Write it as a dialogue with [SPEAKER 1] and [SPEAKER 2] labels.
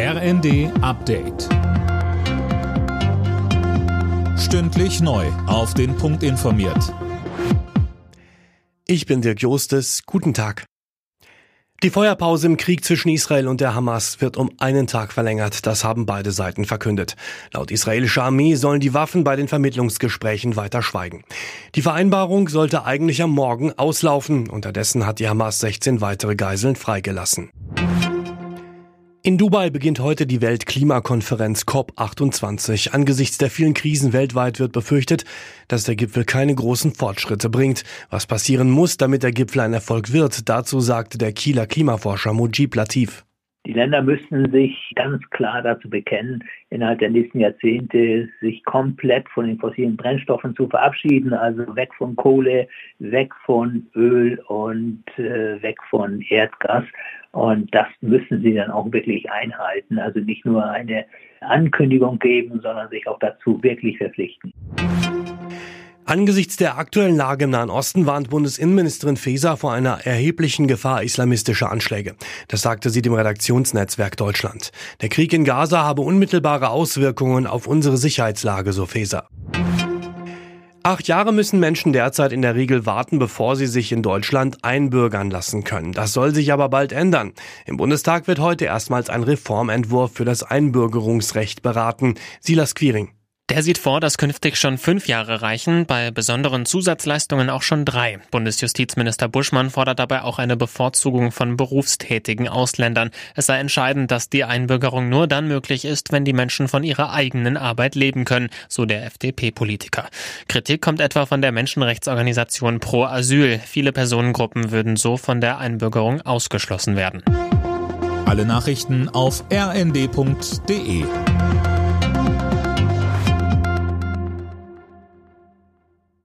[SPEAKER 1] RND Update. Stündlich neu. Auf den Punkt informiert.
[SPEAKER 2] Ich bin Dirk Jostes. Guten Tag. Die Feuerpause im Krieg zwischen Israel und der Hamas wird um einen Tag verlängert. Das haben beide Seiten verkündet. Laut israelischer Armee sollen die Waffen bei den Vermittlungsgesprächen weiter schweigen. Die Vereinbarung sollte eigentlich am Morgen auslaufen. Unterdessen hat die Hamas 16 weitere Geiseln freigelassen. In Dubai beginnt heute die Weltklimakonferenz COP28. Angesichts der vielen Krisen weltweit wird befürchtet, dass der Gipfel keine großen Fortschritte bringt. Was passieren muss, damit der Gipfel ein Erfolg wird, dazu sagte der Kieler Klimaforscher Mujib Latif.
[SPEAKER 3] Die Länder müssen sich ganz klar dazu bekennen, innerhalb der nächsten Jahrzehnte sich komplett von den fossilen Brennstoffen zu verabschieden, also weg von Kohle, weg von Öl und äh, weg von Erdgas. Und das müssen sie dann auch wirklich einhalten. Also nicht nur eine Ankündigung geben, sondern sich auch dazu wirklich verpflichten.
[SPEAKER 2] Angesichts der aktuellen Lage im Nahen Osten warnt Bundesinnenministerin Faeser vor einer erheblichen Gefahr islamistischer Anschläge. Das sagte sie dem Redaktionsnetzwerk Deutschland. Der Krieg in Gaza habe unmittelbare Auswirkungen auf unsere Sicherheitslage, so Faeser. Acht Jahre müssen Menschen derzeit in der Regel warten, bevor sie sich in Deutschland einbürgern lassen können. Das soll sich aber bald ändern. Im Bundestag wird heute erstmals ein Reformentwurf für das Einbürgerungsrecht beraten. Silas Quiring.
[SPEAKER 4] Der sieht vor, dass künftig schon fünf Jahre reichen, bei besonderen Zusatzleistungen auch schon drei. Bundesjustizminister Buschmann fordert dabei auch eine Bevorzugung von berufstätigen Ausländern. Es sei entscheidend, dass die Einbürgerung nur dann möglich ist, wenn die Menschen von ihrer eigenen Arbeit leben können, so der FDP-Politiker. Kritik kommt etwa von der Menschenrechtsorganisation Pro Asyl. Viele Personengruppen würden so von der Einbürgerung ausgeschlossen werden.
[SPEAKER 1] Alle Nachrichten auf rnd.de